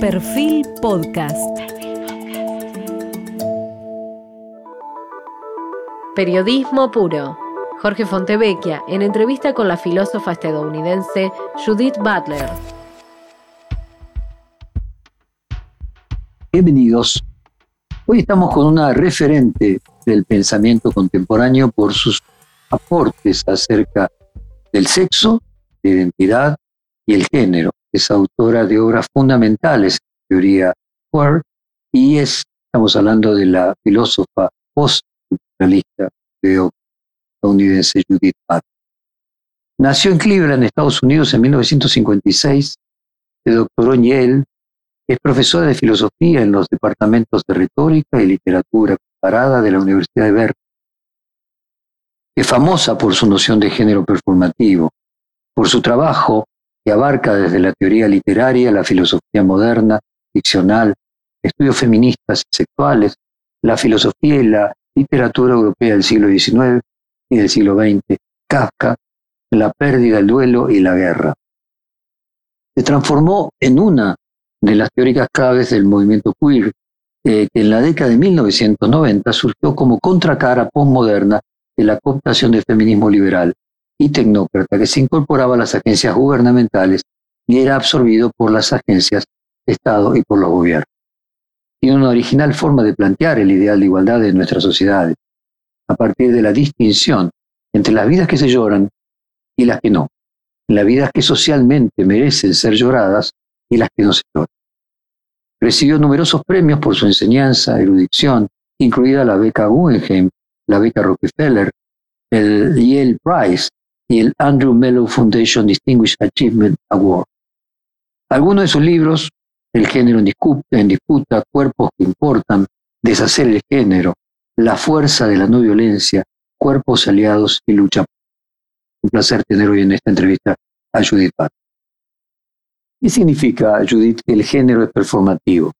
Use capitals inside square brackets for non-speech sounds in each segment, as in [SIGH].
Perfil Podcast. Periodismo puro. Jorge Fontevecchia en entrevista con la filósofa estadounidense Judith Butler. Bienvenidos. Hoy estamos con una referente del pensamiento contemporáneo por sus aportes acerca del sexo, la identidad y el género. Es autora de obras fundamentales en teoría queer y es, estamos hablando de la filósofa post-culturalista estadounidense Judith Butler. Nació en Cleveland, Estados Unidos, en 1956. Se doctoró en Yale. Es profesora de filosofía en los departamentos de retórica y literatura comparada de la Universidad de Berkeley. Es famosa por su noción de género performativo, por su trabajo abarca desde la teoría literaria, la filosofía moderna, ficcional, estudios feministas y sexuales, la filosofía y la literatura europea del siglo XIX y del siglo XX, Kafka, la pérdida, el duelo y la guerra. Se transformó en una de las teóricas claves del movimiento queer, eh, que en la década de 1990 surgió como contracara postmoderna de la cooptación del feminismo liberal y tecnócrata que se incorporaba a las agencias gubernamentales y era absorbido por las agencias de Estado y por los gobiernos. Tiene una original forma de plantear el ideal de igualdad de nuestras sociedades, a partir de la distinción entre las vidas que se lloran y las que no, las vidas que socialmente merecen ser lloradas y las que no se lloran. Recibió numerosos premios por su enseñanza, erudición, incluida la beca Guggenheim, la beca Rockefeller, el Yale Prize y el Andrew Mellon Foundation Distinguished Achievement Award. Algunos de sus libros, El género en disputa, en disputa, Cuerpos que importan, Deshacer el género, La fuerza de la no violencia, Cuerpos aliados y lucha. Un placer tener hoy en esta entrevista a Judith Pat. ¿Qué significa, Judith, que el género es performativo?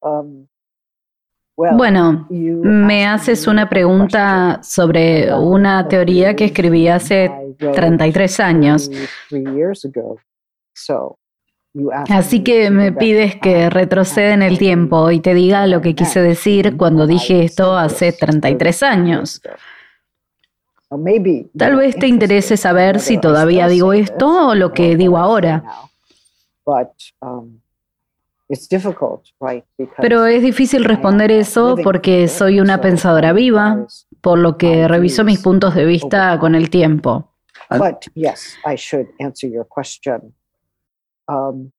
Um, bueno, me haces una pregunta sobre una teoría que escribí hace 33 años. Así que me pides que retroceda en el tiempo y te diga lo que quise decir cuando dije esto hace 33 años. Tal vez te interese saber si todavía digo esto o lo que digo ahora. Pero es difícil responder eso porque soy una pensadora viva, por lo que reviso mis puntos de vista con el tiempo. Um,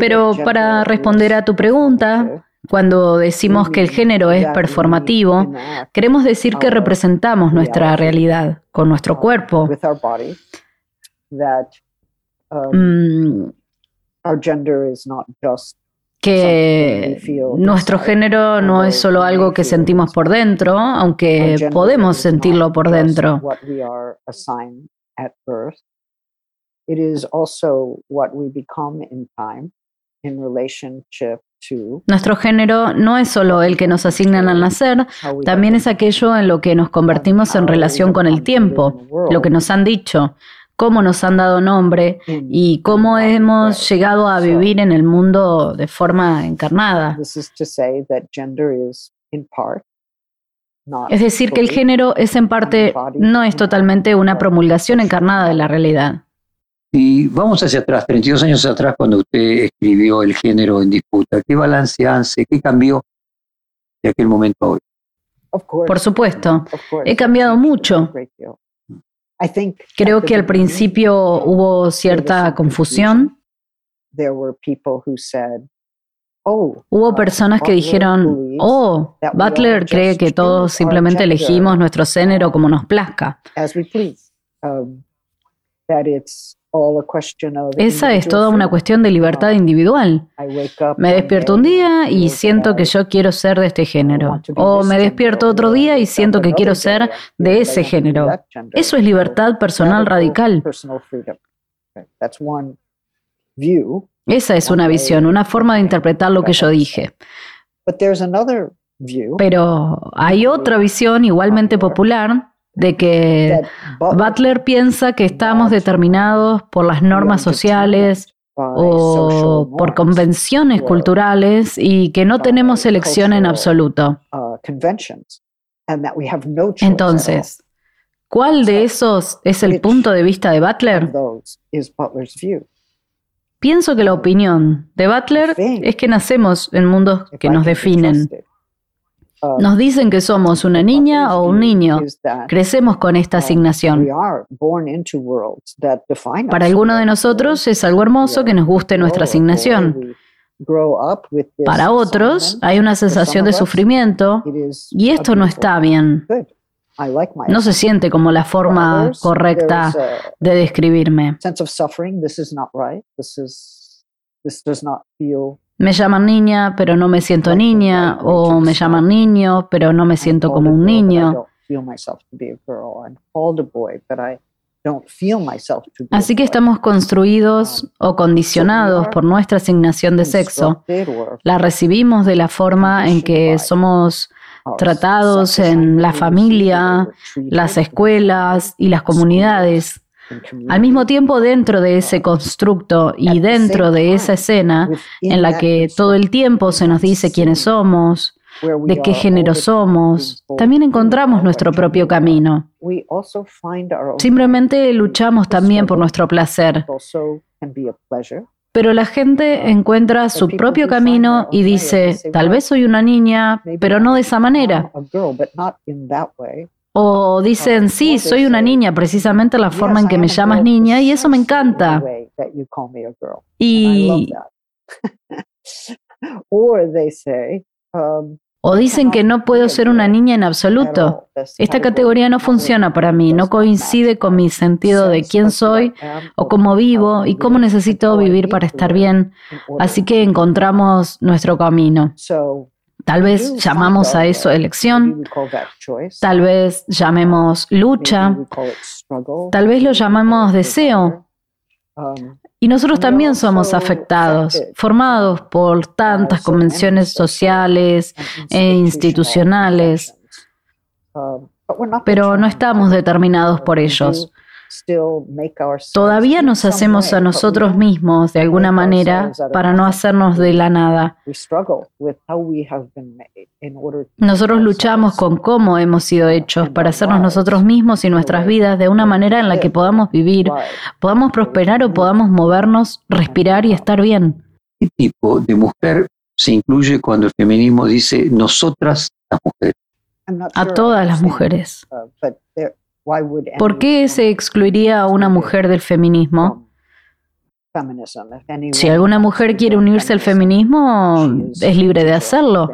Pero para responder a tu pregunta, cuando decimos que el género es performativo, queremos decir que representamos nuestra realidad con nuestro cuerpo. Mm, que nuestro género no es solo algo que sentimos por dentro, aunque podemos sentirlo por dentro. Nuestro género no es solo el que nos asignan al nacer, también es aquello en lo que nos convertimos en relación con el tiempo, lo que nos han dicho, cómo nos han dado nombre y cómo hemos llegado a vivir en el mundo de forma encarnada. Es decir, que el género es en parte, no es totalmente una promulgación encarnada de la realidad. Y vamos hacia atrás, 32 años atrás, cuando usted escribió El género en disputa, ¿qué balance hace? ¿Qué cambió de aquel momento a hoy? Por supuesto, he cambiado mucho. Creo que al principio hubo cierta confusión. Oh, hubo uh, personas que dijeron, oh, Butler cree que todos simplemente elegimos nuestro género como nos plazca. Esa es toda una cuestión de libertad um, individual. Me despierto un día y siento que yo quiero ser de este género. O me despierto otro día y siento que quiero ser de ese género. Eso es libertad personal radical. Esa es una visión, una forma de interpretar lo que yo dije. Pero hay otra visión igualmente popular de que Butler piensa que estamos determinados por las normas sociales o por convenciones culturales y que no tenemos elección en absoluto. uh, Entonces, ¿cuál de esos es el punto de vista de Butler? Pienso que la opinión de Butler es que nacemos en mundos que nos definen. Nos dicen que somos una niña o un niño. Crecemos con esta asignación. Para alguno de nosotros es algo hermoso que nos guste nuestra asignación. Para otros hay una sensación de sufrimiento y esto no está bien. No se siente como la forma correcta de describirme. Me llaman niña, pero no me siento niña, o me llaman niño, pero no me siento como un niño. Así que estamos construidos o condicionados por nuestra asignación de sexo. La recibimos de la forma en que somos tratados en la familia, las escuelas y las comunidades. Al mismo tiempo, dentro de ese constructo y dentro de esa escena en la que todo el tiempo se nos dice quiénes somos, de qué género somos, también encontramos nuestro propio camino. Simplemente luchamos también por nuestro placer. Pero la gente encuentra su propio camino y dice, tal vez soy una niña, pero no de esa manera. O dicen, sí, soy una niña, precisamente la forma en que me llamas niña, y eso me encanta. Y... [LAUGHS] O dicen que no puedo ser una niña en absoluto. Esta categoría no funciona para mí, no coincide con mi sentido de quién soy o cómo vivo y cómo necesito vivir para estar bien. Así que encontramos nuestro camino. Tal vez llamamos a eso elección, tal vez llamemos lucha, tal vez lo llamemos deseo. Y nosotros también somos afectados, formados por tantas convenciones sociales e institucionales, pero no estamos determinados por ellos. Todavía nos hacemos a nosotros mismos de alguna manera para no hacernos de la nada. Nosotros luchamos con cómo hemos sido hechos para hacernos nosotros mismos y nuestras vidas de una manera en la que podamos vivir, podamos prosperar o podamos movernos, respirar y estar bien. ¿Qué tipo de mujer se incluye cuando el feminismo dice nosotras las mujeres? A todas las mujeres. ¿Por qué se excluiría a una mujer del feminismo? Si alguna mujer quiere unirse al feminismo, es libre de hacerlo.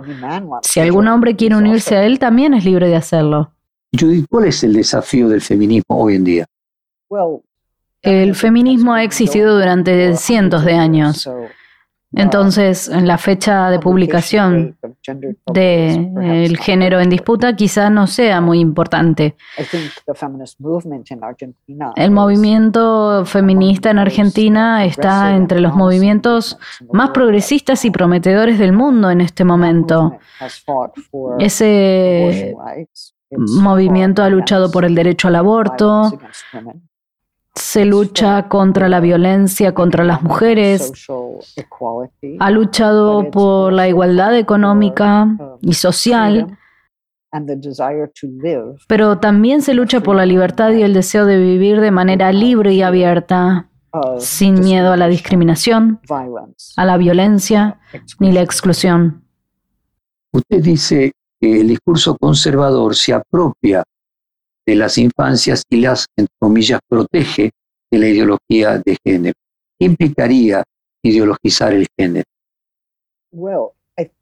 Si algún hombre quiere unirse a él, también es libre de hacerlo. Judith, ¿cuál es el desafío del feminismo hoy en día? El feminismo ha existido durante cientos de años. Entonces, en la fecha de publicación del género en disputa quizá no sea muy importante. El movimiento feminista en Argentina está entre los movimientos más progresistas y prometedores del mundo en este momento. Ese movimiento ha luchado por el derecho al aborto, se lucha contra la violencia contra las mujeres, ha luchado por la igualdad económica y social, pero también se lucha por la libertad y el deseo de vivir de manera libre y abierta, sin miedo a la discriminación, a la violencia ni la exclusión. Usted dice que el discurso conservador se apropia de las infancias y las, entre comillas, protege de la ideología de género. ¿Qué implicaría ideologizar el género?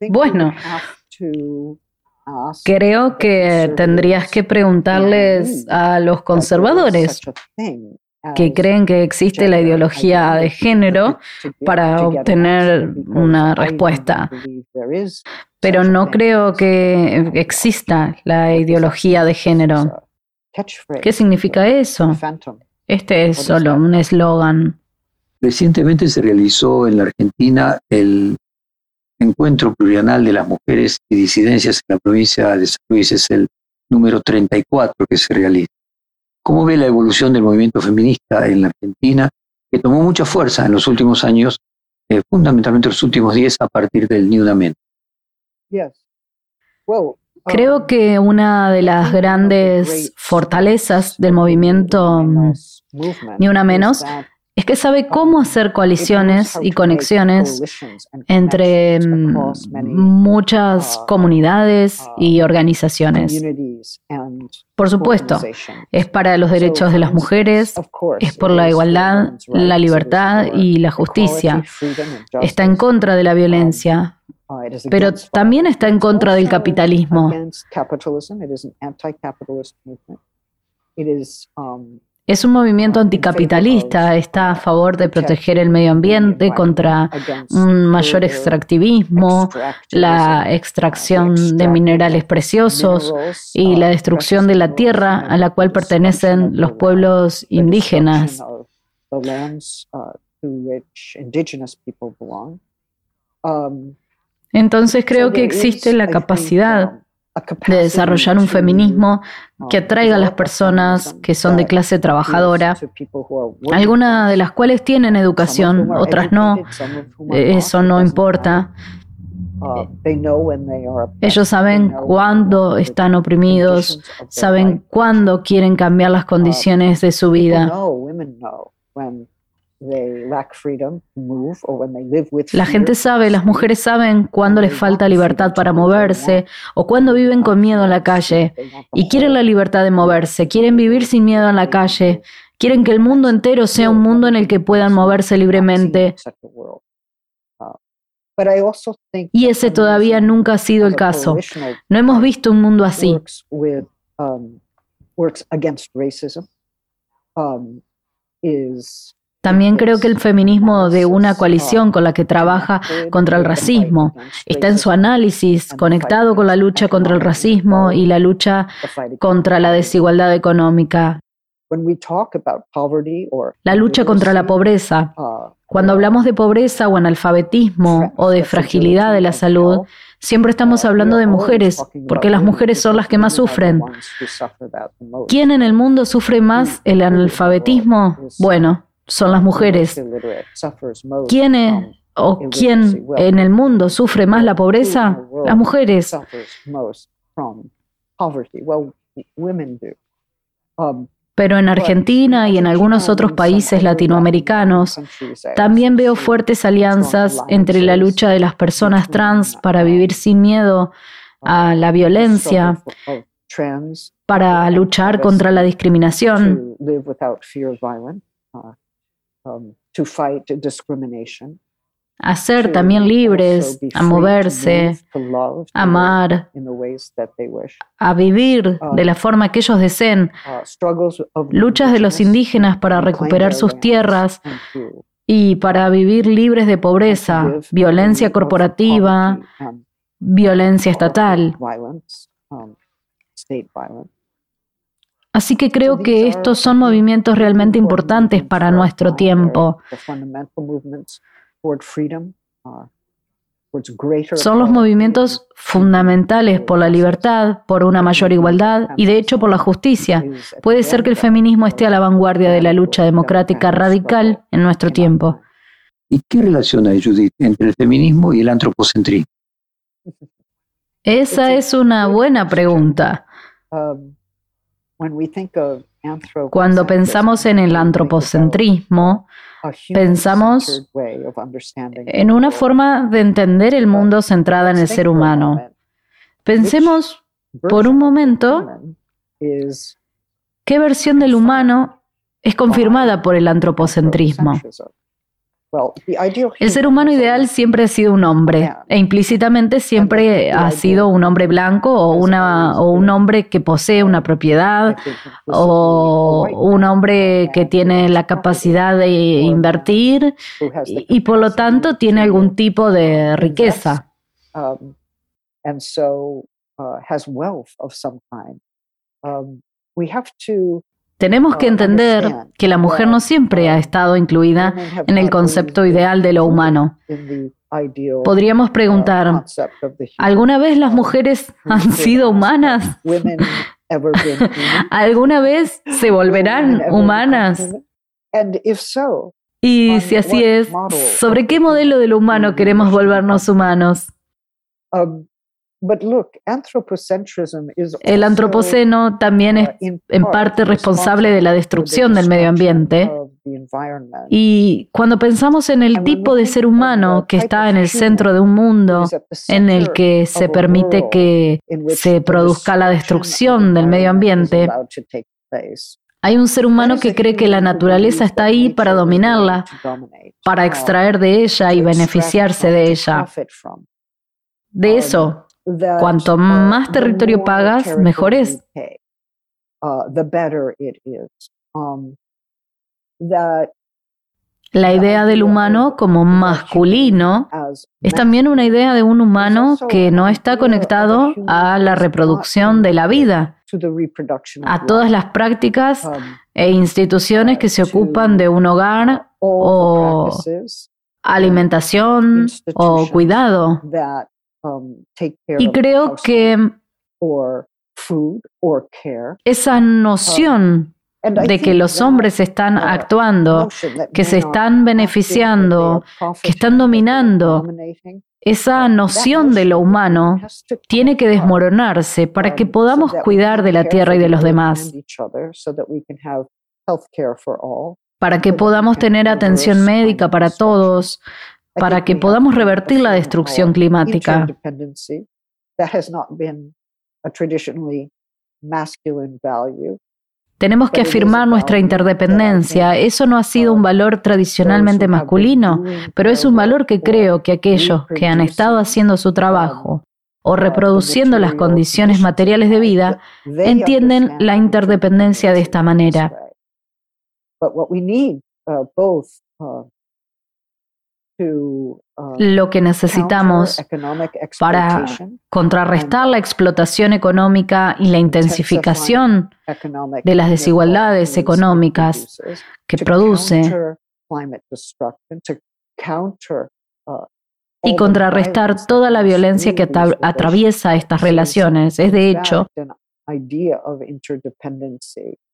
Bueno, creo que tendrías que preguntarles a los conservadores que creen que existe la ideología de género para obtener una respuesta. Pero no creo que exista la ideología de género. ¿Qué significa eso? Este es solo un eslogan. Recientemente se realizó en la Argentina el Encuentro Plurianal de las Mujeres y Disidencias en la provincia de San Luis. Es el número 34 que se realiza. ¿Cómo ve la evolución del movimiento feminista en la Argentina, que tomó mucha fuerza en los últimos años, eh, fundamentalmente los últimos 10 a partir del Ni Una Creo que una de las grandes fortalezas del movimiento Ni Una Menos es que sabe cómo hacer coaliciones y conexiones entre mm, muchas comunidades y organizaciones. Por supuesto, es para los derechos de las mujeres, es por la igualdad, la libertad y la justicia. Está en contra de la violencia, pero también está en contra del capitalismo. Es un movimiento anticapitalista, está a favor de proteger el medio ambiente contra un mayor extractivismo, la extracción de minerales preciosos y la destrucción de la tierra a la cual pertenecen los pueblos indígenas. Entonces creo que existe la capacidad de desarrollar un feminismo que atraiga a las personas que son de clase trabajadora, algunas de las cuales tienen educación, otras no, eso no importa. Ellos saben cuándo están oprimidos, saben cuándo quieren cambiar las condiciones de su vida. La gente sabe, las mujeres saben cuándo les falta libertad para moverse o cuándo viven con miedo en la calle y quieren la libertad de moverse, quieren vivir sin miedo en la calle, quieren que el mundo entero sea un mundo en el que puedan moverse libremente. Y ese todavía nunca ha sido el caso. No hemos visto un mundo así. También creo que el feminismo de una coalición con la que trabaja contra el racismo está en su análisis conectado con la lucha contra el racismo y la lucha contra la desigualdad económica. La lucha contra la pobreza. Cuando hablamos de pobreza o analfabetismo o de fragilidad de la salud, siempre estamos hablando de mujeres, porque las mujeres son las que más sufren. ¿Quién en el mundo sufre más el analfabetismo? Bueno, son las mujeres. ¿Quién o quién en el mundo sufre más la pobreza? Las mujeres. Pero en Argentina y en algunos otros países latinoamericanos también veo fuertes alianzas entre la lucha de las personas trans para vivir sin miedo a la violencia, para luchar contra la discriminación, a ser también libres, a moverse, a amar, a vivir de la forma que ellos deseen. Uh, Luchas de los indígenas para recuperar sus tierras y para vivir libres de pobreza, violencia corporativa, violencia estatal. Así que creo que estos son movimientos realmente importantes para nuestro tiempo. Son los movimientos fundamentales por la libertad, por una mayor igualdad y de hecho por la justicia. Puede ser que el feminismo esté a la vanguardia de la lucha democrática radical en nuestro tiempo. ¿Y qué relación hay, Judith, entre el feminismo y el antropocentrismo? Esa es una buena pregunta. Cuando pensamos en el antropocentrismo, pensamos en una forma de entender el mundo centrada en el ser humano. Pensemos por un momento qué versión del humano es confirmada por el antropocentrismo. El ser humano ideal siempre ha sido un hombre e implícitamente siempre ha sido un hombre blanco o, una, o un hombre que posee una propiedad o un hombre que tiene la capacidad de invertir y, por lo tanto tiene algún tipo de riqueza. Um, tenemos que entender que la mujer no siempre ha estado incluida en el concepto ideal de lo humano. Podríamos preguntar, ¿alguna vez las mujeres han sido humanas? [LAUGHS] ¿Alguna vez se volverán humanas? Y si así es, ¿sobre qué modelo de lo humano queremos volvernos humanos? El antropoceno también es uh, en parte responsable de la destrucción del medio ambiente. Y cuando pensamos en el tipo de ser humano que está en el centro de un mundo en el que se permite que se produzca la destrucción del medio ambiente, hay un ser humano que cree que la naturaleza está ahí para dominarla, para extraer de ella y beneficiarse de ella. De eso Cuanto uh, más territorio pagas, mejor es. Uh, um, la idea del humano como masculino es también una idea de un humano que no está conectado a la reproducción de la vida, a todas las prácticas um, e instituciones que se ocupan de un hogar o alimentación o cuidado. Um, y creo que esa noción de que los hombres están actuando, que se están beneficiando, que están dominando, esa noción de lo humano tiene que desmoronarse para que podamos cuidar de la tierra y de los demás, para que podamos tener atención médica para todos, para que podamos revertir la destrucción climática. Tenemos que afirmar nuestra interdependencia. Eso no ha sido un valor tradicionalmente masculino, pero es un valor que creo que aquellos que han estado haciendo su trabajo o reproduciendo las condiciones materiales de vida entienden la interdependencia de esta manera. Um, lo que necesitamos para contrarrestar la explotación económica y la intensificación de las desigualdades económicas que produce uh, y contrarrestar toda la violencia que atraviesa estas relaciones. Es de hecho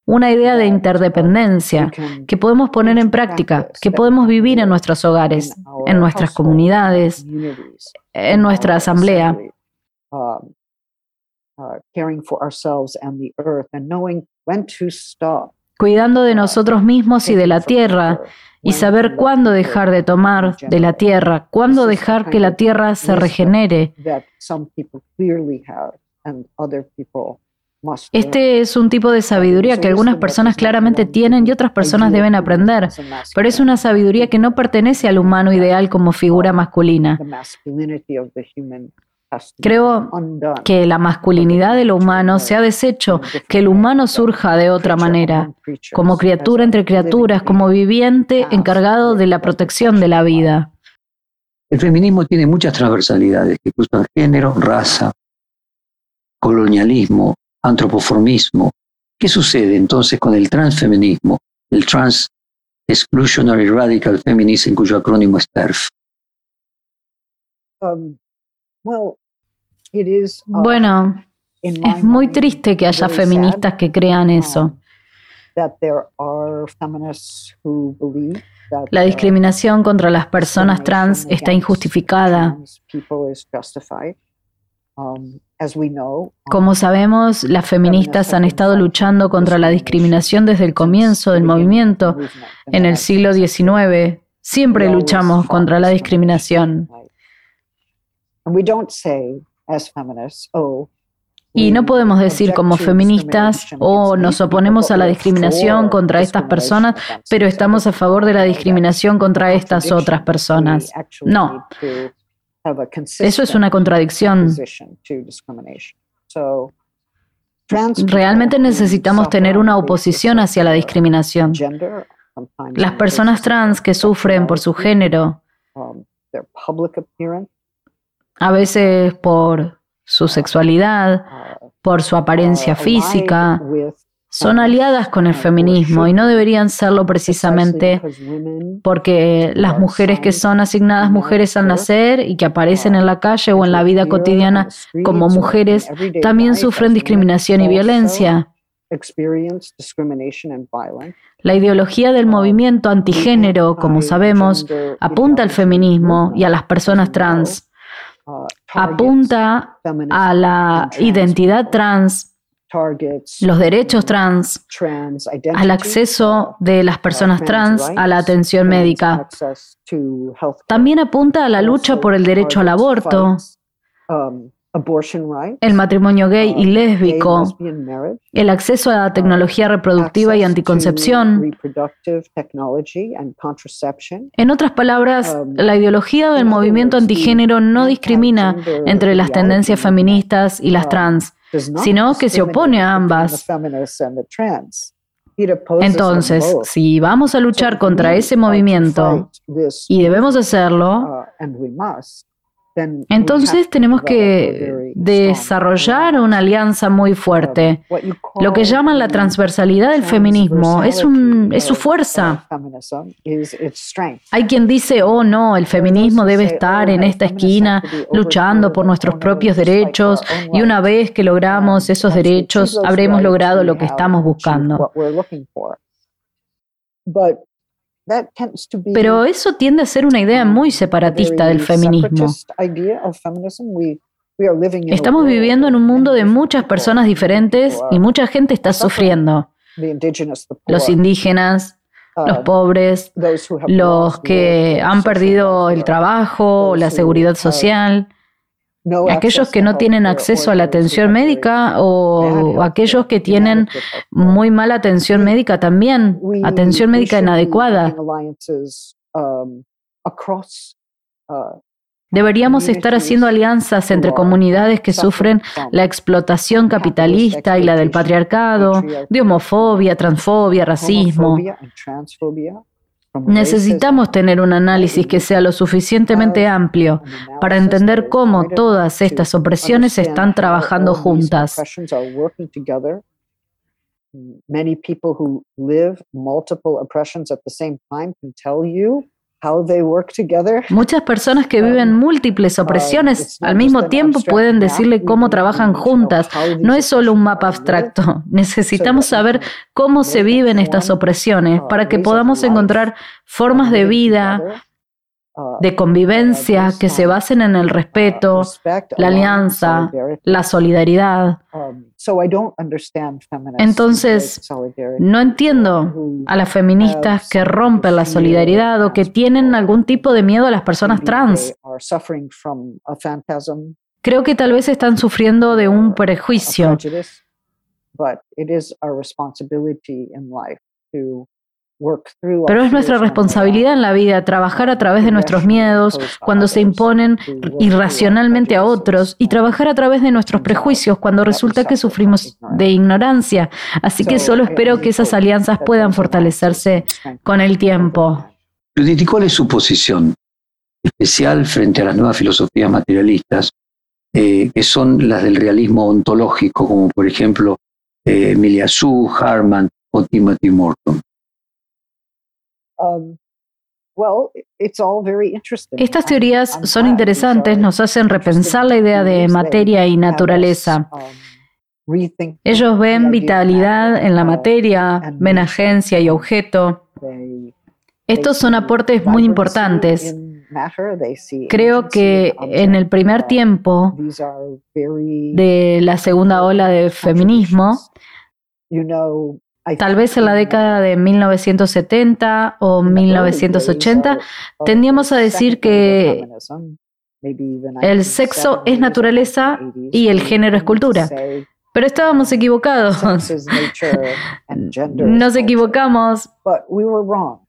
una idea de interdependencia que podemos poner en práctica, que podemos vivir en nuestros hogares, en nuestras comunidades, en nuestra asamblea. Cuidando de nosotros mismos y de la tierra y saber cuándo dejar de tomar de la tierra, cuándo dejar que la tierra se regenere. Este es un tipo de sabiduría que algunas personas claramente tienen y otras personas deben aprender, pero es una sabiduría que no pertenece al humano ideal como figura masculina. Creo que la masculinidad de lo humano se ha deshecho, que el humano surja de otra manera, como criatura entre criaturas, como viviente encargado de la protección de la vida. El feminismo tiene muchas transversalidades que cruzan género, raza, colonialismo, antropoformismo. ¿Qué sucede entonces con el transfeminismo, el Trans Exclusionary Radical Feminism, cuyo acrónimo es TERF? Um, uh, bueno, es muy triste que haya feministas que crean eso. La discriminación contra las personas trans está injustificada. Como sabemos, las feministas han estado luchando contra la discriminación desde el comienzo del movimiento en el siglo XIX. Siempre luchamos contra la discriminación. Y no podemos decir como feministas, o oh, nos oponemos a la discriminación contra estas personas, pero estamos a favor de la discriminación contra estas otras personas. No, eso es una contradicción. Realmente necesitamos tener una oposición hacia la discriminación. Las personas trans que sufren por su género, um, a veces por su sexualidad, uh, por su apariencia uh, física, son aliadas con el feminismo y no deberían serlo precisamente porque las mujeres que son asignadas mujeres al nacer y que aparecen en la calle o en la vida cotidiana como mujeres también sufren discriminación y violencia. La ideología del movimiento antigénero, como sabemos, apunta al feminismo y a las personas trans. Apunta a la identidad trans los derechos trans, al acceso de las personas trans a la atención médica. También apunta a la lucha por el derecho al aborto, el matrimonio gay y lésbico, el acceso a la tecnología reproductiva y anticoncepción. En otras palabras, la ideología del movimiento antigénero no discrimina entre las tendencias feministas y las trans sino que se opone a ambas. Entonces, si vamos a luchar contra ese movimiento, y debemos hacerlo, uh, entonces tenemos que desarrollar una alianza muy fuerte. Lo que llaman la transversalidad del feminismo es, un, es su fuerza. Hay quien dice, oh no, el feminismo debe estar en esta esquina luchando por nuestros propios derechos y una vez que logramos esos derechos habremos logrado lo que estamos buscando. Pero eso tiende a ser una idea muy separatista del feminismo. Estamos viviendo en un mundo de muchas personas diferentes y mucha gente está sufriendo. Los indígenas, los pobres, los que han perdido el trabajo, o la seguridad social aquellos que no tienen acceso a la atención médica o aquellos que tienen muy mala atención médica también, atención médica inadecuada. Um, uh, Deberíamos estar haciendo alianzas entre comunidades que sufren la explotación capitalista y la del patriarcado, de homofobia, transfobia, racismo. Necesitamos tener un análisis que sea lo suficientemente amplio para entender cómo todas estas opresiones están trabajando juntas. Many people who live multiple oppressions at the same time can tell you [LAUGHS] Muchas personas que viven um, múltiples uh, opresiones al mismo tiempo pueden decirle cómo trabajan juntas. No es solo un mapa abstracto. Necesitamos saber cómo se viven estas opresiones uh, para que podamos encontrar formas de vida, uh, de convivencia que se basen en el respeto, la alianza, la solidaridad. Entonces, no entiendo a las feministas que rompen la solidaridad o que tienen algún tipo de miedo a las personas trans. Creo que tal vez están sufriendo de un prejuicio. Pero es nuestra responsabilidad en la vida trabajar a través de nuestros miedos cuando se imponen irracionalmente a otros y trabajar a través de nuestros prejuicios cuando resulta que sufrimos de ignorancia. Así que solo espero que esas alianzas puedan fortalecerse con el tiempo. Judith, ¿cuál es su posición especial frente a las nuevas filosofías materialistas, eh, que son las del realismo ontológico, como por ejemplo eh, Emilia Su, Harman o Timothy Morton? Um, Estas teorías son interesantes, nos hacen repensar la idea de materia y naturaleza. Um, Ellos ven vitalidad en la materia, ven agencia y objeto. Estos son aportes muy importantes. Creo que en el primer tiempo de la segunda ola de feminismo, tal vez en la década de 1970 o 1980, tendíamos a decir que el sexo es naturaleza y el género es cultura. Pero estábamos equivocados. [LAUGHS] Nos equivocamos.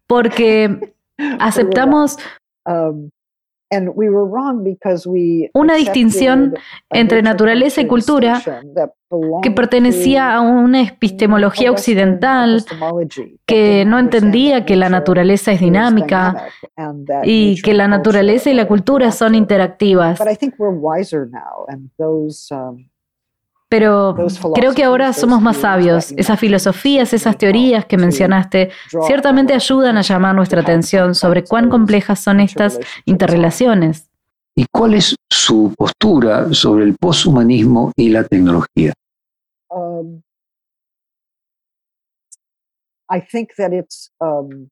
Porque [LAUGHS] aceptamos um, una distinción entre naturaleza y cultura que pertenecía a una epistemología occidental que no entendía que la naturaleza es dinámica y que la naturaleza y la cultura son interactivas. Pero creo que ahora somos más sabios. Esas filosofías, esas teorías que mencionaste, ciertamente ayudan a llamar nuestra atención sobre cuán complejas son estas interrelaciones. ¿Y cuál es su postura sobre el poshumanismo y la tecnología? Um, I think that it's um,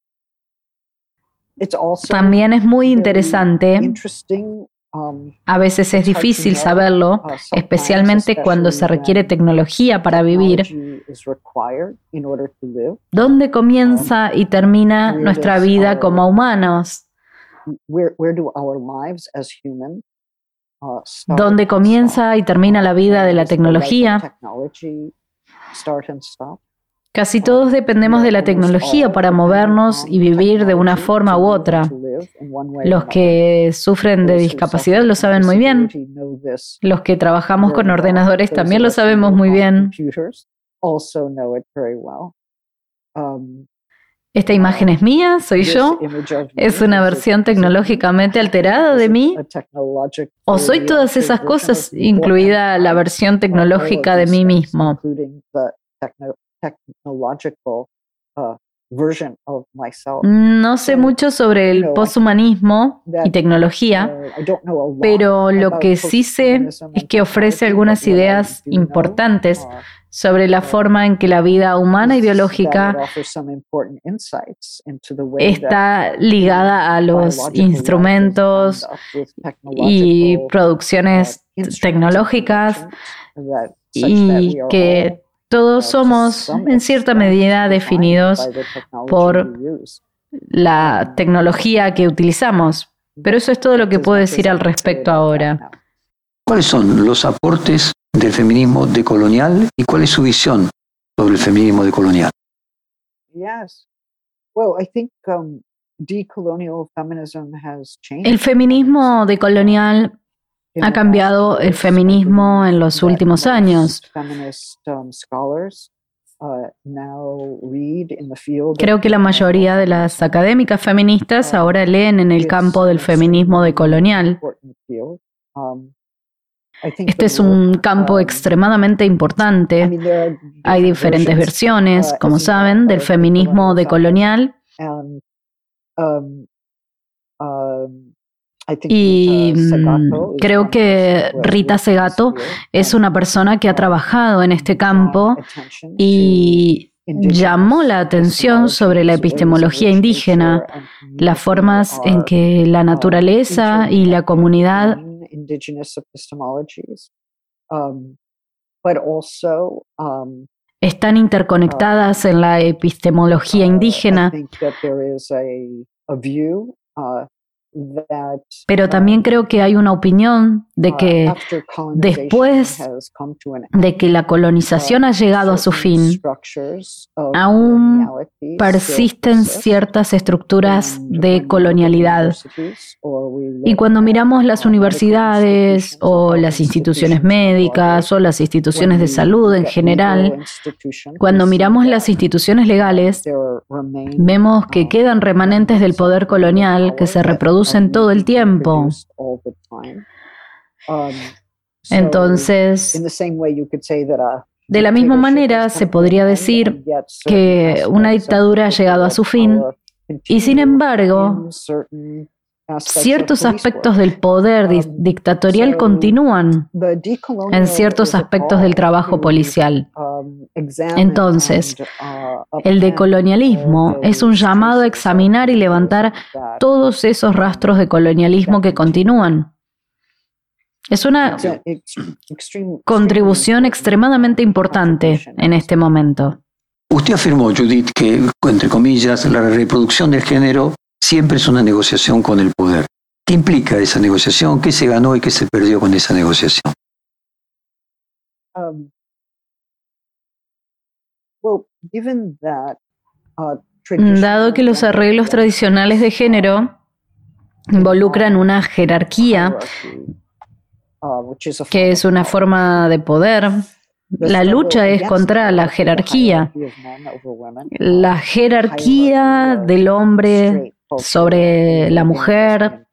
it's also También es muy very interesante, interesting, a veces es difícil saberlo, uh, especialmente cuando se requiere tecnología para vivir, dónde comienza y termina nuestra vida como humanos, uh, dónde comienza y termina la vida de la tecnología. Casi todos dependemos de la tecnología para movernos y vivir de una forma u otra. Los que sufren de discapacidad lo saben muy bien. Los que trabajamos con ordenadores también lo sabemos muy bien. Um, ¿Esta imagen es mía? ¿Soy yo? ¿Es una versión tecnológicamente alterada de mí? ¿O soy todas esas cosas, incluida la versión tecnológica de mí mismo? No sé mucho sobre el poshumanismo y tecnología, pero lo que sí sé es que ofrece algunas ideas importantes sobre la forma en que la vida humana y biológica está ligada a los instrumentos y producciones tecnológicas y que todos somos en cierta medida definidos por la tecnología que utilizamos. Pero eso es todo lo que puedo decir al respecto ahora. ¿Cuáles son los aportes del feminismo decolonial y cuál es su visión sobre el feminismo decolonial? El feminismo decolonial ha cambiado el feminismo en los últimos años. Creo que la mayoría de las académicas feministas ahora leen en el campo del feminismo decolonial. Este es un campo extremadamente importante. Hay diferentes versiones, como saben, del feminismo decolonial. Y mm, creo que Rita Segato es una persona que ha trabajado en este campo y llamó la atención sobre la epistemología indígena, las formas en que la naturaleza y la comunidad están interconectadas en la epistemología indígena. Pero también creo que hay una opinión de que después de que la colonización ha llegado a su fin, aún persisten ciertas estructuras de colonialidad. Y cuando miramos las universidades o las instituciones médicas o las instituciones de salud en general, cuando miramos las instituciones legales, vemos que quedan remanentes del poder colonial que se reproducen todo el tiempo. Entonces, de la misma manera, se podría decir que una dictadura ha llegado a su fin y, sin embargo, ciertos aspectos del poder dictatorial continúan en ciertos aspectos del trabajo policial. Entonces, el decolonialismo es un llamado a examinar y levantar todos esos rastros de colonialismo que continúan. Es una contribución extremadamente importante en este momento. Usted afirmó, Judith, que, entre comillas, la reproducción del género siempre es una negociación con el poder. ¿Qué implica esa negociación? ¿Qué se ganó y qué se perdió con esa negociación? Dado que los arreglos tradicionales de género involucran una jerarquía, que es una forma de poder, la lucha es contra la jerarquía. La jerarquía del hombre sobre la mujer,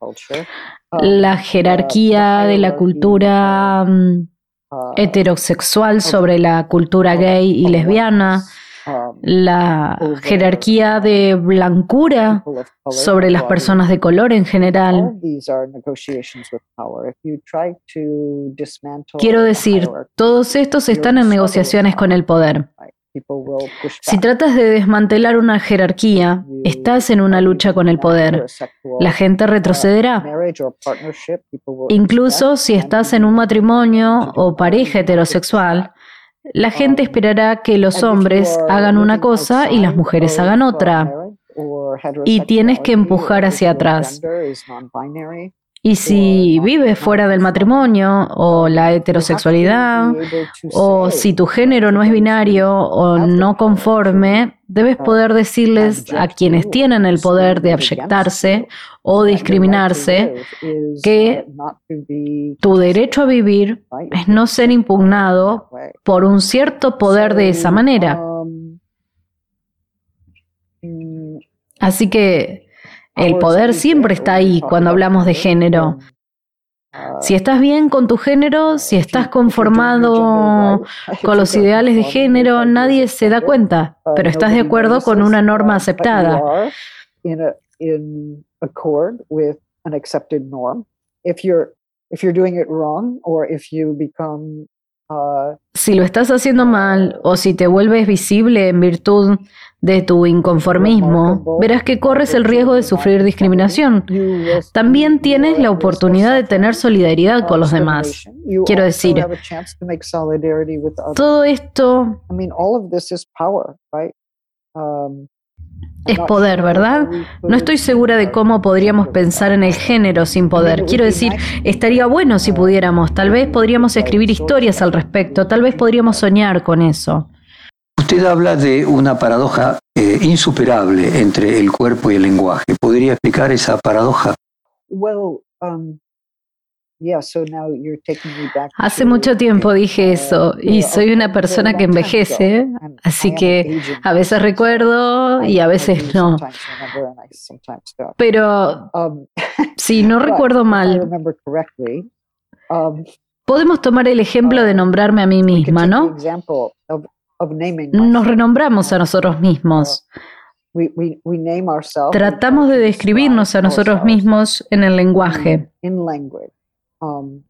la jerarquía de la cultura uh, heterosexual sobre la cultura gay y lesbiana, la jerarquía de blancura sobre las personas de color en general. Quiero decir, todos estos están en negociaciones con el poder. Si tratas de desmantelar una jerarquía, estás en una lucha con el poder. La gente retrocederá. People will Incluso si estás en un matrimonio o pareja heterosexual, la gente esperará que los hombres hagan una cosa y las mujeres hagan uh, otra. Y tienes que empujar hacia atrás. Y si vives fuera del matrimonio o la heterosexualidad, o si tu género no es binario o no conforme, debes poder decirles a quienes tienen el poder de abyectarse o discriminarse que tu derecho a vivir es no ser impugnado por un cierto poder de esa manera. Um, mm, Así que el poder siempre está ahí cuando hablamos de género. Si estás bien con tu género, si estás conformado con [LAUGHS] los ideales de género, nadie se da cuenta, pero estás de acuerdo con una norma aceptada. Si lo estás haciendo mal o si te vuelves visible en virtud de tu inconformismo, verás que corres el riesgo de sufrir discriminación. También tienes la oportunidad de tener solidaridad con los demás. Quiero decir. Todo esto es poder, ¿verdad? No estoy segura de cómo podríamos pensar en el género sin poder. Quiero decir, estaría bueno si pudiéramos. Tal vez podríamos escribir historias al respecto. Tal vez podríamos soñar con eso. Usted habla de una paradoja eh, insuperable entre el cuerpo y el lenguaje. ¿Podría explicar esa paradoja? Well, um, Hace mucho tiempo uh, dije eso y uh, soy una persona que envejece, así que a veces recuerdo y a veces no. Pero Um, [LAUGHS] si no recuerdo mal, um, podemos tomar el ejemplo de nombrarme a mí misma, ¿no? Nos renombramos a nosotros mismos. We Tratamos de describirnos a nosotros mismos en el lenguaje. Um,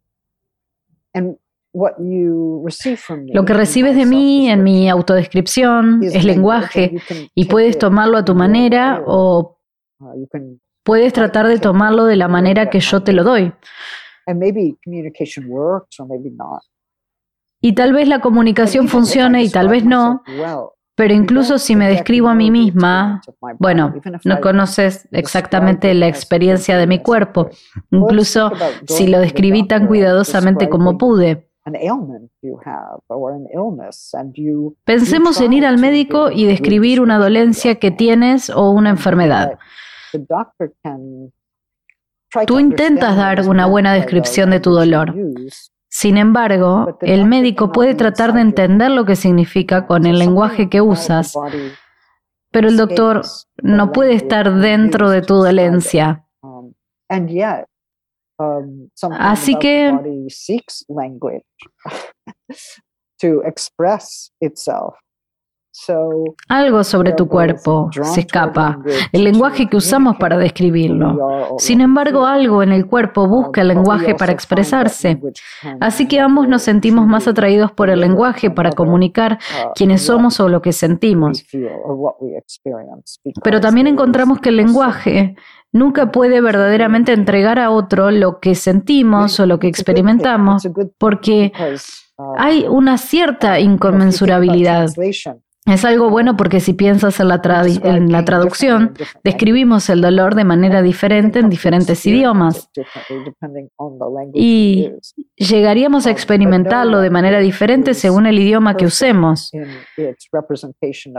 and what you receive from me Lo que recibes de mí en mi autodescripción es lenguaje y puedes tomarlo a tu manera o uh, puedes tratar de tomarlo de la manera que yo te lo doy. and maybe communication works or maybe not. Y tal vez la comunicación funcione y tal vez no, pero incluso si me describo a mí misma, bueno, no conoces exactamente la experiencia de mi cuerpo, incluso si lo describí tan cuidadosamente como pude. Pensemos en ir al médico y describir una dolencia que tienes o una enfermedad. Tú intentas dar una buena descripción de tu dolor. Sin embargo, el médico puede tratar de entender lo que significa con el lenguaje que usas, pero el doctor no puede estar dentro de tu dolencia. Um, um, Así que- [LAUGHS] Algo sobre tu cuerpo se escapa, el lenguaje que usamos para describirlo. Sin embargo, algo en el cuerpo busca el lenguaje para expresarse. Así que ambos nos sentimos más atraídos por el lenguaje para comunicar uh, quiénes somos o lo que sentimos. Pero también encontramos que el lenguaje nunca puede verdaderamente entregar a otro lo que sentimos o lo que experimentamos, porque um, hay una cierta inconmensurabilidad. Es algo bueno porque si piensas en la, en traducción, describimos el dolor de manera diferente en diferentes idiomas y llegaríamos a experimentarlo de manera diferente según el idioma que usemos.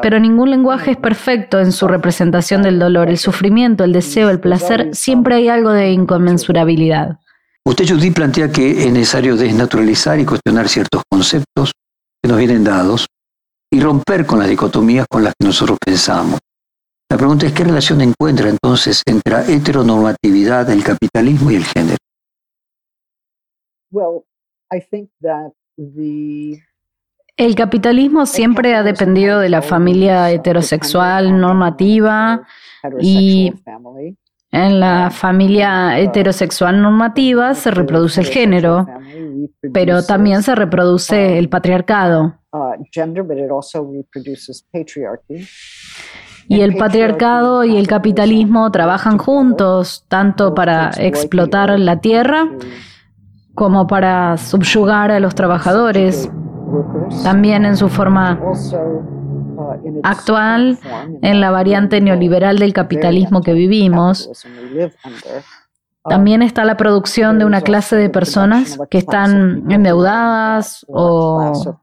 Pero ningún lenguaje es perfecto en su representación del dolor, el sufrimiento, el deseo, el placer. Siempre hay algo de inconmensurabilidad. Usted, Judith, plantea que es necesario desnaturalizar y cuestionar ciertos conceptos que nos vienen dados y romper con las dicotomías con las que nosotros pensamos. La pregunta es qué relación encuentra entonces entre la heteronormatividad, el capitalismo y el género. Well, I think that El capitalismo siempre ha dependido de la familia heterosexual normativa y en la familia heterosexual normativa se reproduce el género, pero también se reproduce el patriarcado. Y el patriarcado y el capitalismo trabajan juntos, tanto para explotar la tierra como para subyugar a los trabajadores, también en su forma actual, en la variante neoliberal del capitalismo que vivimos. También está la producción de una clase de personas que están endeudadas o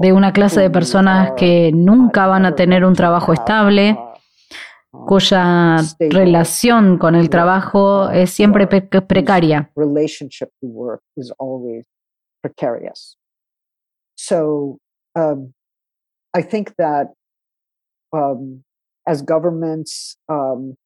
de una clase de personas que nunca van a tener un trabajo estable cuya relación con el trabajo es siempre precaria. So um, I think that um, as governments um,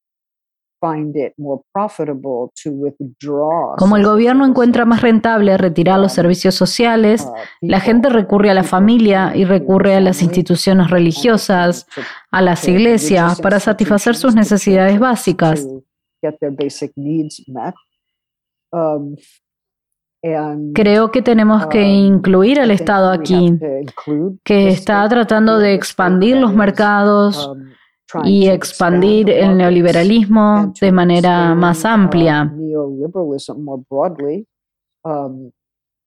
Como el gobierno encuentra más rentable retirar los servicios sociales, uh, la gente recurre a la familia y recurre a las instituciones religiosas, a las iglesias, para satisfacer sus necesidades básicas. Um, Creo que tenemos que um, incluir al Estado aquí, que está tratando de expandir los mercados, um, y expandir el neoliberalismo de manera más amplia. Um,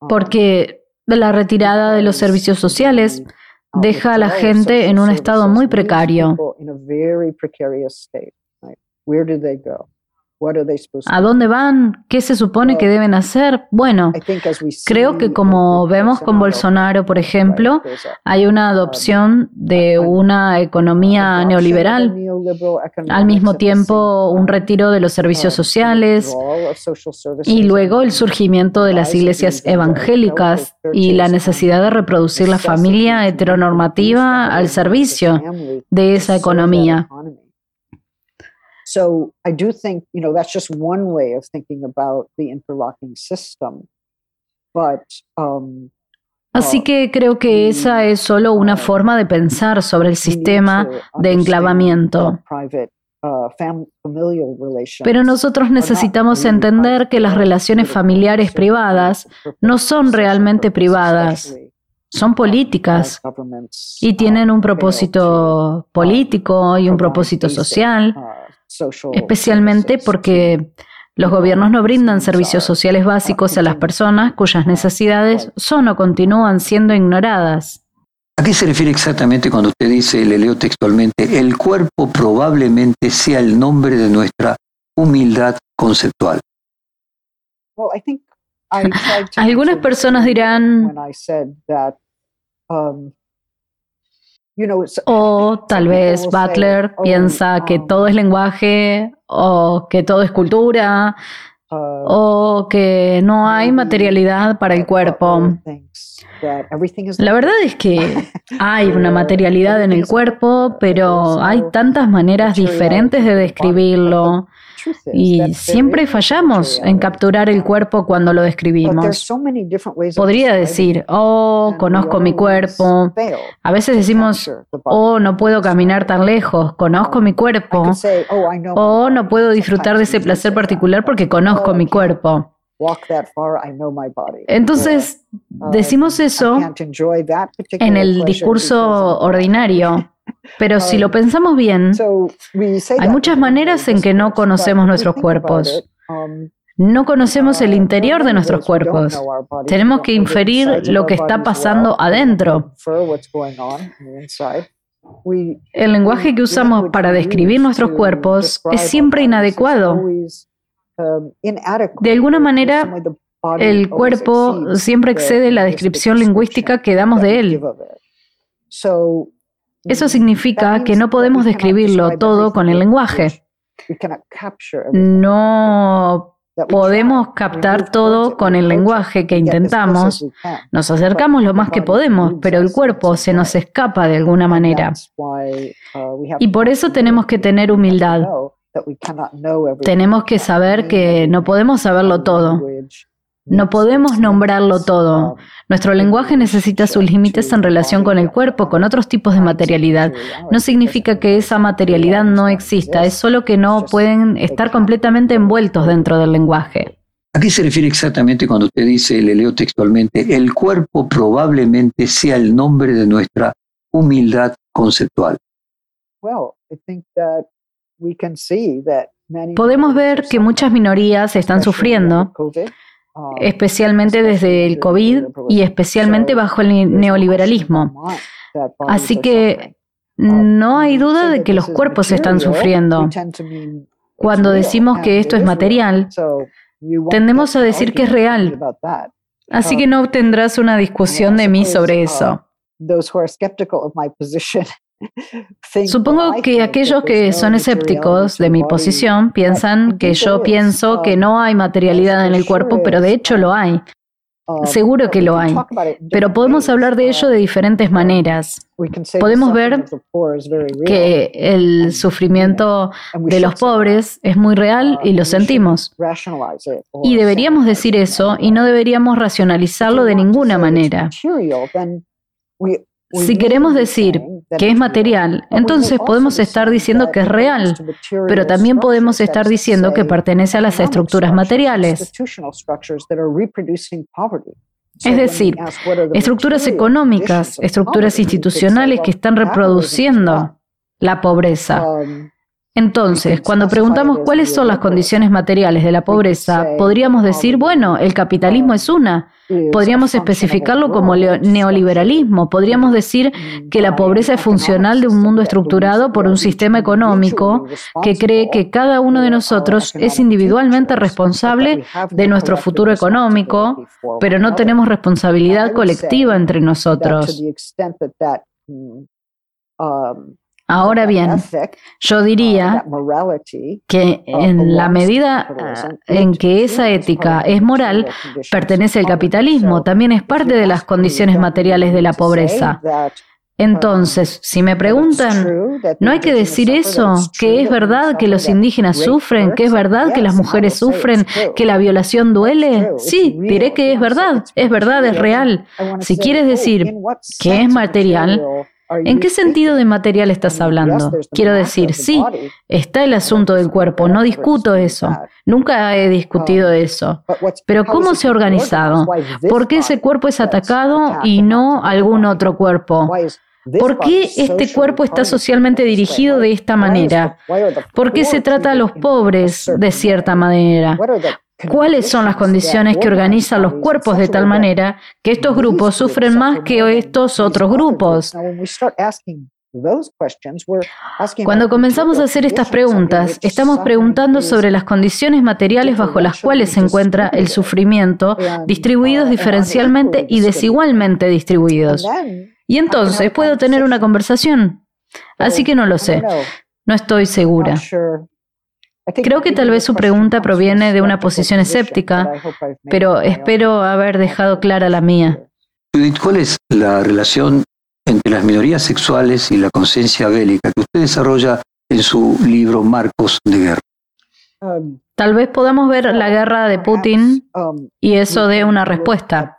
Porque la retirada de los servicios sociales deja a la gente en un estado muy precario. ¿A dónde van? ¿Qué se supone que deben hacer? Bueno, creo que como vemos con Bolsonaro, por ejemplo, hay una adopción de una economía neoliberal, al mismo tiempo un retiro de los servicios sociales y luego el surgimiento de las iglesias evangélicas y la necesidad de reproducir la familia heteronormativa al servicio de esa economía. So I do think, you know, that's just one way of thinking about the interlocking system. But um, Así uh, que creo que esa es solo una uh, forma de pensar sobre el sistema de enclavamiento. Uh, Pero nosotros necesitamos entender que las relaciones familiares privadas no son realmente privadas, son políticas y tienen un propósito político y un propósito social especialmente porque los gobiernos no brindan servicios sociales básicos a las personas cuyas necesidades son o continúan siendo ignoradas. ¿A qué se refiere exactamente cuando usted dice, le leo textualmente, el cuerpo probablemente sea el nombre de nuestra humildad conceptual? [LAUGHS] Algunas personas dirán, o tal vez Butler oh, piensa que um, todo es lenguaje o que todo es cultura uh, o que no hay materialidad para el cuerpo. La verdad es que [LAUGHS] hay una materialidad en el cuerpo, pero hay tantas maneras diferentes de describirlo. Y siempre fallamos en capturar el cuerpo cuando lo describimos. Podría decir, oh, conozco mi cuerpo. A veces decimos, oh, no puedo caminar tan lejos, conozco mi cuerpo. O no puedo disfrutar de ese placer particular porque conozco mi cuerpo. Entonces, decimos eso en el discurso ordinario. Pero si lo pensamos bien, hay muchas maneras en que no conocemos nuestros cuerpos. Um, no conocemos el interior de nuestros cuerpos. Tenemos que inferir lo que está pasando adentro. El lenguaje que usamos para describir nuestros cuerpos es siempre inadecuado. Um, de alguna manera, el cuerpo siempre excede la descripción lingüística que damos de él. Eso significa que no podemos describirlo todo con el lenguaje. No podemos captar todo con el lenguaje que intentamos. Nos acercamos lo más que podemos, pero el cuerpo se nos escapa de alguna manera. Y por eso tenemos que tener humildad. Tenemos que saber que no podemos saberlo todo. No podemos nombrarlo todo. Nuestro lenguaje necesita sus límites en relación con el cuerpo, con otros tipos de materialidad. No significa que esa materialidad no exista, es solo que no pueden estar completamente envueltos dentro del lenguaje. ¿A qué se refiere exactamente cuando usted dice, le leo textualmente, el cuerpo probablemente sea el nombre de nuestra humildad conceptual? Podemos ver que muchas minorías están sufriendo, um, especialmente desde el COVID y especialmente bajo el neoliberalismo. Así que no hay duda de que los cuerpos están sufriendo. Cuando decimos que esto es material, tendemos a decir que es real. Así que no obtendrás una discusión de mí sobre eso. Supongo que aquellos que son escépticos de mi posición piensan que yo pienso que no hay materialidad en el cuerpo, pero de hecho lo hay. Seguro que lo hay, pero podemos hablar de ello de diferentes maneras. Podemos ver que el sufrimiento de los pobres es muy real y lo sentimos. Y deberíamos decir eso y no deberíamos racionalizarlo de ninguna manera. Si queremos decir que es material, entonces podemos estar diciendo que es real, pero también podemos estar diciendo que pertenece a las estructuras materiales. Es decir, estructuras económicas, estructuras institucionales que están reproduciendo la pobreza. Entonces, cuando preguntamos cuáles son las condiciones materiales de la pobreza, podríamos decir, bueno, el capitalismo es una. Podríamos especificarlo como neoliberalismo. Podríamos decir que la pobreza es funcional de un mundo estructurado por un sistema económico que cree que cada uno de nosotros es individualmente responsable de nuestro futuro económico, pero no tenemos responsabilidad colectiva entre nosotros. Ahora bien, yo diría que en la medida en que esa ética es moral, pertenece al capitalismo, también es parte de las condiciones materiales de la pobreza. Entonces, si me preguntan, ¿no hay que decir eso? ¿Que es verdad que los indígenas sufren? ¿Que es verdad que las mujeres sufren? ¿Que la violación duele? Sí, diré que es verdad. Es verdad, es real. Si quieres decir que es material, ¿En qué sentido de material estás hablando? Quiero decir, sí, está el asunto del cuerpo, no discuto eso. Nunca he discutido Um, eso. Pero ¿cómo se ha organizado? ¿Por qué ese cuerpo es atacado y no algún otro cuerpo? ¿Por qué este cuerpo está socialmente dirigido de esta manera? ¿Por qué se trata a los pobres de cierta manera? ¿Cuáles son las condiciones que organizan los cuerpos de tal manera que estos grupos sufren más que estos otros grupos? Cuando comenzamos a hacer estas preguntas, estamos preguntando sobre las condiciones materiales bajo las cuales se encuentra el sufrimiento, distribuidos diferencialmente y desigualmente distribuidos. Y entonces puedo tener una conversación. Así que no lo sé. No estoy segura. Creo que tal vez su pregunta proviene de una posición escéptica, pero espero haber dejado clara la mía. Judith, ¿cuál es la relación entre las minorías sexuales y la conciencia bélica que usted desarrolla en su libro Marcos de Guerra? Tal vez podamos ver la guerra de Putin y eso dé una respuesta.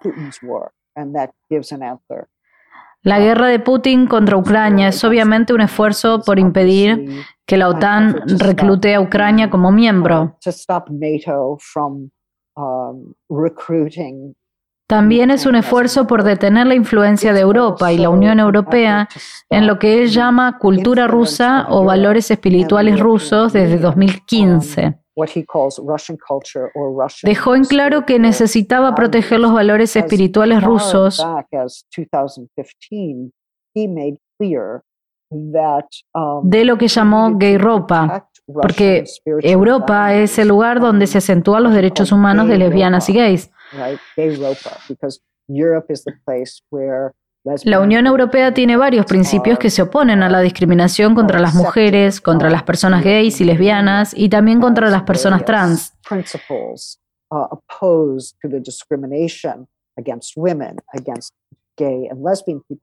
La guerra de Putin contra Ucrania es obviamente un esfuerzo por impedir que la OTAN reclute a Ucrania como miembro. También es un esfuerzo por detener la influencia de Europa y la Unión Europea en lo que él llama cultura rusa o valores espirituales rusos desde 2015. Dejó en claro que necesitaba proteger los valores espirituales rusos de lo que llamó gay ropa, porque Europa es el lugar donde se acentúan los derechos humanos de lesbianas y gays. La Unión Europea tiene varios principios que se oponen a la discriminación contra las mujeres, contra las personas gays y lesbianas y también contra las personas trans.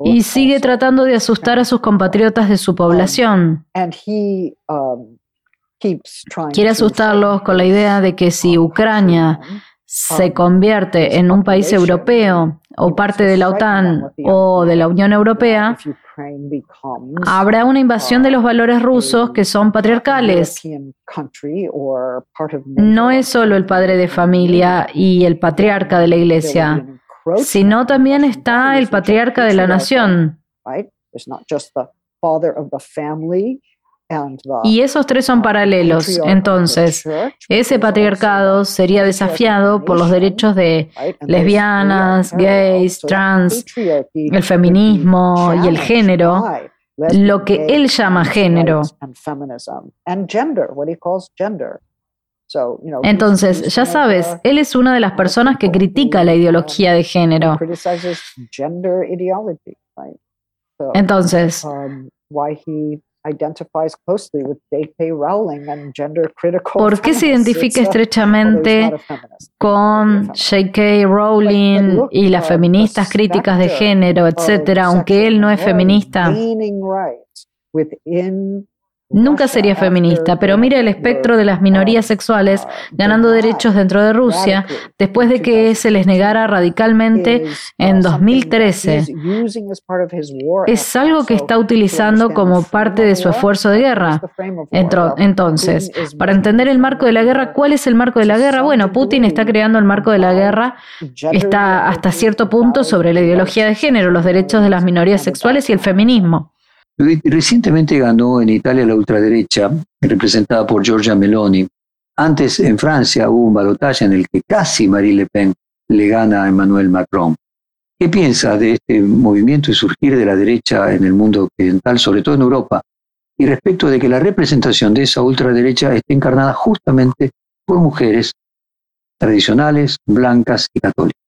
Y sigue tratando de asustar a sus compatriotas de su población. Quiere asustarlos con la idea de que si Ucrania se convierte en un país europeo o parte de la OTAN o de la Unión Europea, habrá una invasión de los valores rusos que son patriarcales. No es solo el padre de familia y el patriarca de la iglesia, sino también está el patriarca de la nación. Y esos tres son paralelos. Entonces, ese patriarcado sería desafiado por los derechos de lesbianas, gays, trans, el feminismo y el género, lo que él llama género. Entonces, ya sabes, él es una de las personas que critica la ideología de género. Entonces, ¿Por qué se identifica estrechamente con J.K. Rowling y las feministas críticas de género, etcétera, aunque él no es feminista? Nunca sería feminista, pero mira el espectro de las minorías sexuales ganando derechos dentro de Rusia después de que se les negara radicalmente en 2013. Es algo que está utilizando como parte de su esfuerzo de guerra. Entonces, para entender el marco de la guerra, ¿cuál es el marco de la guerra? Bueno, Putin está creando el marco de la guerra, está hasta cierto punto sobre la ideología de género, los derechos de las minorías sexuales y el feminismo. Recientemente ganó en Italia la ultraderecha, representada por Giorgia Meloni. Antes, en Francia, hubo un balotaje en el que casi Marie Le Pen le gana a Emmanuel Macron. ¿Qué piensa de este movimiento y surgir de la derecha en el mundo occidental, sobre todo en Europa, y respecto de que la representación de esa ultraderecha esté encarnada justamente por mujeres tradicionales, blancas y católicas?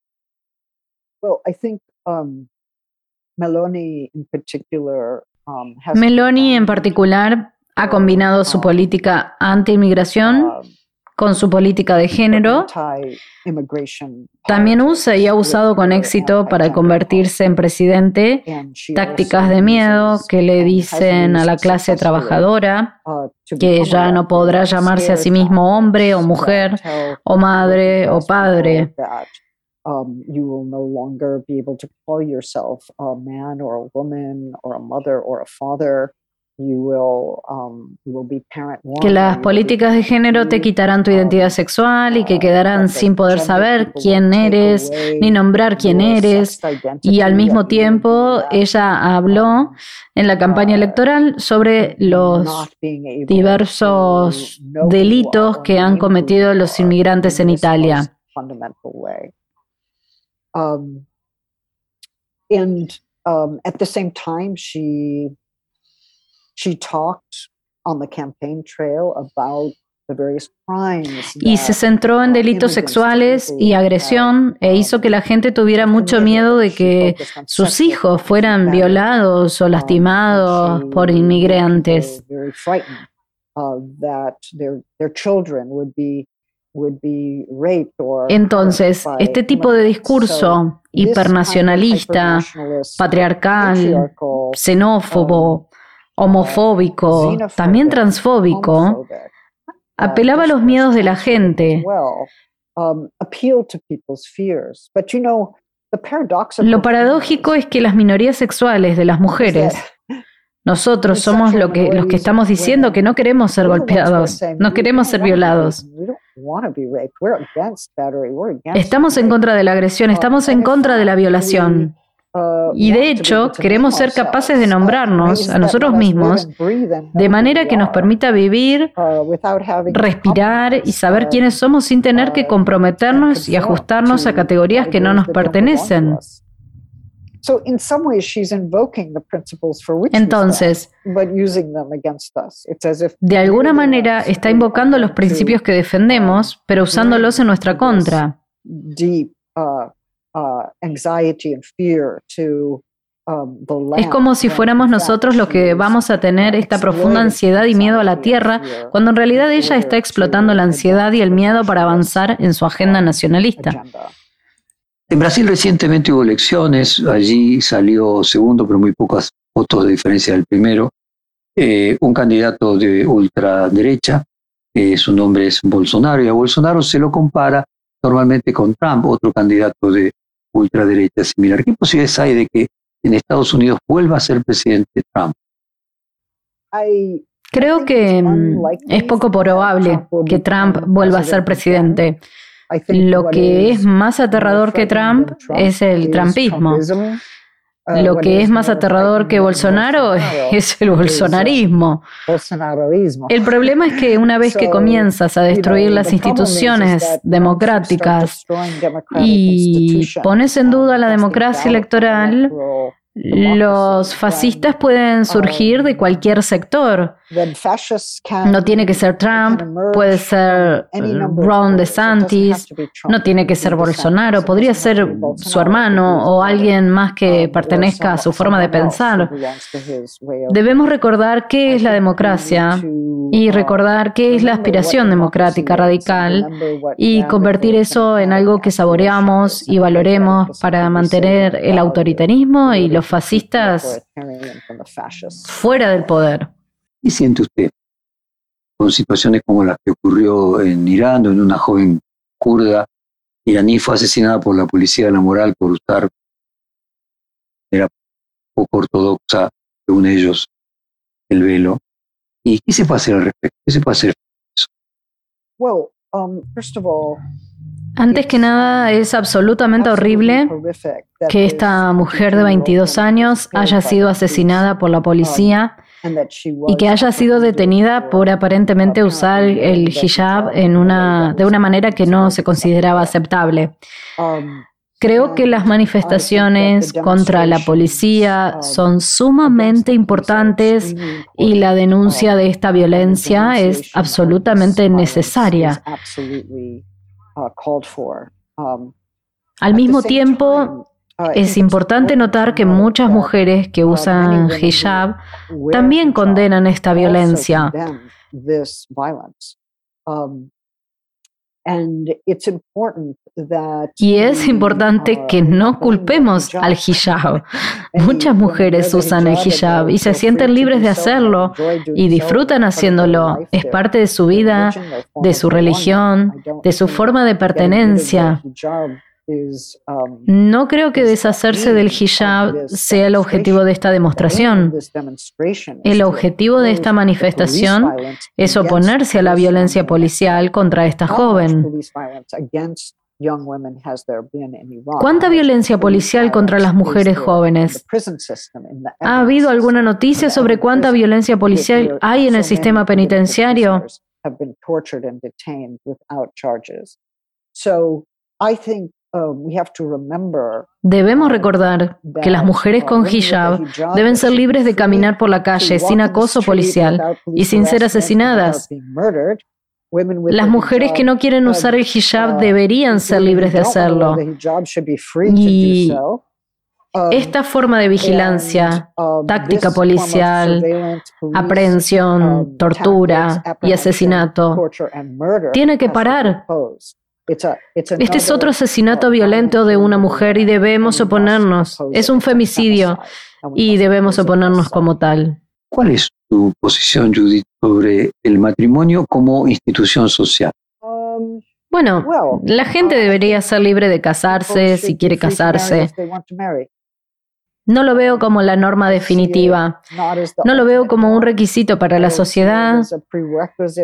Well, I think um, Meloni in particular Meloni en particular ha combinado su política anti-inmigración um, con su política de género. También usa y ha usado con éxito para convertirse en presidente. Tácticas de miedo que le dicen a la clase trabajadora uh, que ya no podrá llamarse a sí mismo hombre o mujer o madre o padre um, you will no longer be able to call yourself a man or a woman or a mother or a father. You will, um, you will be parent one, que las políticas de género te quitarán tu identidad sexual y que quedarán sin poder saber quién eres ni nombrar quién eres. Y al mismo tiempo ella habló en la campaña electoral sobre los diversos delitos que han cometido los inmigrantes en Italia. Um, and um, at the same time, she she talked on the campaign trail about y se centró en delitos sexuales y agresión e hizo que la gente tuviera mucho miedo de que sus hijos fueran violados o lastimados por inmigrantes. Entonces, este tipo de discurso hipernacionalista, patriarcal, xenófobo, homofóbico, también transfóbico, apelaba a los miedos de la gente. Lo paradójico es que las minorías sexuales de las mujeres nosotros somos lo que, los que estamos diciendo que no queremos ser golpeados, no queremos ser violados. Estamos en contra de la agresión, estamos en contra de la violación. Y de hecho, queremos ser capaces de nombrarnos a nosotros mismos de manera que nos permita vivir, respirar y saber quiénes somos sin tener que comprometernos y ajustarnos a categorías que no nos pertenecen. Entonces, de alguna manera está invocando los principios que defendemos, pero usándolos en nuestra contra. Es como si fuéramos nosotros los que vamos a tener esta profunda ansiedad y miedo a la tierra, cuando en realidad ella está explotando la ansiedad y el miedo para avanzar en su agenda nacionalista. En Brasil recientemente hubo elecciones, allí salió segundo, pero muy pocas votos de diferencia del primero, eh, un candidato de ultraderecha, su nombre es Bolsonaro, y a Bolsonaro se lo compara normalmente con Trump, otro candidato de ultraderecha similar. ¿Qué posibilidades hay de que en Estados Unidos vuelva a ser presidente Trump? Creo que mm, es poco probable que Trump vuelva a ser presidente. Lo que es más aterrador que Trump es el trumpismo. Uh, Lo que es más aterrador que Bolsonaro [LAUGHS] es el bolsonarismo. El problema es que una vez que comienzas a destruir las instituciones democráticas y pones en duda la democracia electoral, los fascistas pueden surgir de cualquier sector. No tiene que ser Trump, puede ser Ron DeSantis, no tiene que ser Bolsonaro, podría ser su hermano o alguien más que pertenezca a su forma de pensar. Debemos recordar qué es la democracia y recordar qué es la aspiración democrática radical y convertir eso en algo que saboreamos y valoremos para mantener el autoritarismo y los fascistas fuera del poder. ¿Qué siente usted con situaciones como las que ocurrió en Irán, donde una joven kurda iraní fue asesinada por la policía de la moral por usar, era poco ortodoxa, según ellos, el velo? ¿Y qué se puede hacer al respecto? ¿Qué se puede hacer? Um, Antes que nada, es absolutamente horrible que esta mujer de 22 años haya sido asesinada por la policía y que haya sido detenida por aparentemente usar el hijab en una, de una manera que no se consideraba aceptable. Creo que las manifestaciones contra la policía son sumamente importantes y la denuncia de esta violencia es absolutamente necesaria. Al mismo tiempo, es importante notar que muchas mujeres que usan hijab también condenan esta violencia. Y es importante que no culpemos al hijab. [LAUGHS] Muchas mujeres usan el hijab y se sienten libres de hacerlo y disfrutan haciéndolo. Es parte de su vida, de su religión, de su forma de pertenencia. Um, no creo que deshacerse del hijab sea el objetivo de esta demostración. El objetivo de esta manifestación es oponerse a la violencia policial contra esta joven. ¿Cuánta violencia policial contra las mujeres jóvenes? ¿Ha habido alguna noticia sobre cuánta violencia policial hay en el sistema penitenciario? Um, Debemos recordar que las mujeres con hijab deben ser libres de caminar por la calle sin acoso policial y sin ser asesinadas. Las mujeres que no quieren usar el hijab uh, deberían ser libres de hacerlo. Y um, esta forma de vigilancia, um, táctica policial, aprehensión, tortura y asesinato, tiene que parar. Este es otro asesinato violento de una mujer y debemos oponernos. Es un femicidio y debemos oponernos como tal. ¿Cuál es tu posición, Judith, sobre el matrimonio como institución social? Um, bueno, la gente debería ser libre de casarse si quiere casarse. No lo veo como la norma definitiva. No lo veo como un requisito para la sociedad.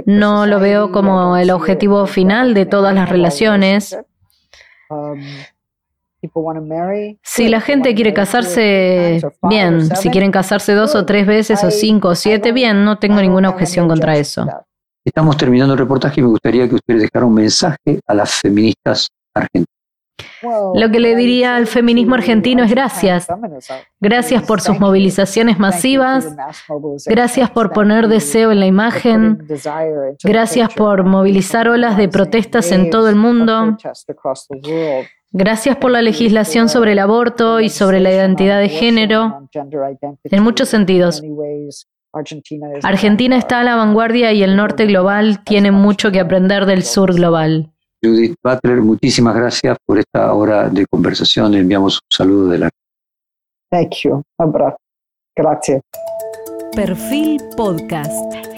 No lo veo como el objetivo final de todas las relaciones. Si la gente quiere casarse, bien. Si quieren casarse dos o tres veces o cinco o siete, bien. No tengo ninguna objeción contra eso. Estamos terminando el reportaje y me gustaría que ustedes dejaran un mensaje a las feministas argentinas. Lo que le diría al feminismo argentino es gracias. Gracias por sus movilizaciones masivas. Gracias por poner deseo en la imagen. Gracias por movilizar olas de protestas en todo el mundo. Gracias por la legislación sobre el aborto y sobre la identidad de género. En muchos sentidos. Argentina está a la vanguardia y el norte global tiene mucho que aprender del sur global. Judith Butler, muchísimas gracias por esta hora de conversación. Le enviamos un saludo de la. Thank you. Gracias. Perfil Podcast.